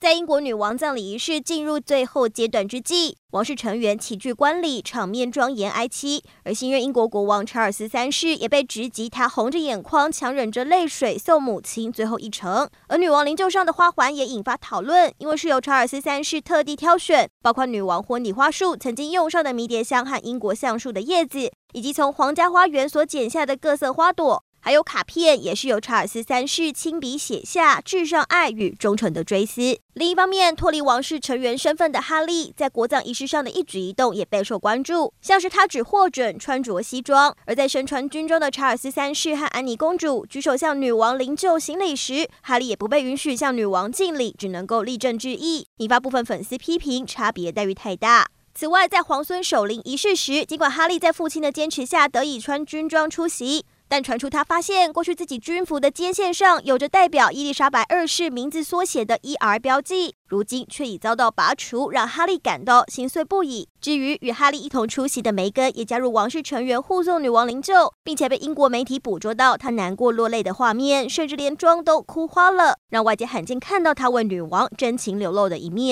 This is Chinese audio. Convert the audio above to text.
在英国女王葬礼仪式进入最后阶段之际，王室成员齐聚观礼，场面庄严哀戚。而新任英国国王查尔斯三世也被直击，他红着眼眶，强忍着泪水送母亲最后一程。而女王灵柩上的花环也引发讨论，因为是由查尔斯三世特地挑选，包括女王婚礼花束曾经用上的迷迭香和英国橡树的叶子，以及从皇家花园所剪下的各色花朵。还有卡片，也是由查尔斯三世亲笔写下，至上爱与忠诚的追思。另一方面，脱离王室成员身份的哈利，在国葬仪式上的一举一动也备受关注，像是他只获准穿着西装，而在身穿军装的查尔斯三世和安妮公主举手向女王灵柩行礼时，哈利也不被允许向女王敬礼，只能够立正致意，引发部分粉丝批评差别待遇太大。此外，在皇孙守灵仪式时，尽管哈利在父亲的坚持下得以穿军装出席。但传出他发现，过去自己军服的肩线上有着代表伊丽莎白二世名字缩写的 ER 标记，如今却已遭到拔除，让哈利感到心碎不已。至于与哈利一同出席的梅根，也加入王室成员护送女王灵柩，并且被英国媒体捕捉到她难过落泪的画面，甚至连妆都哭花了，让外界罕见看到她为女王真情流露的一面。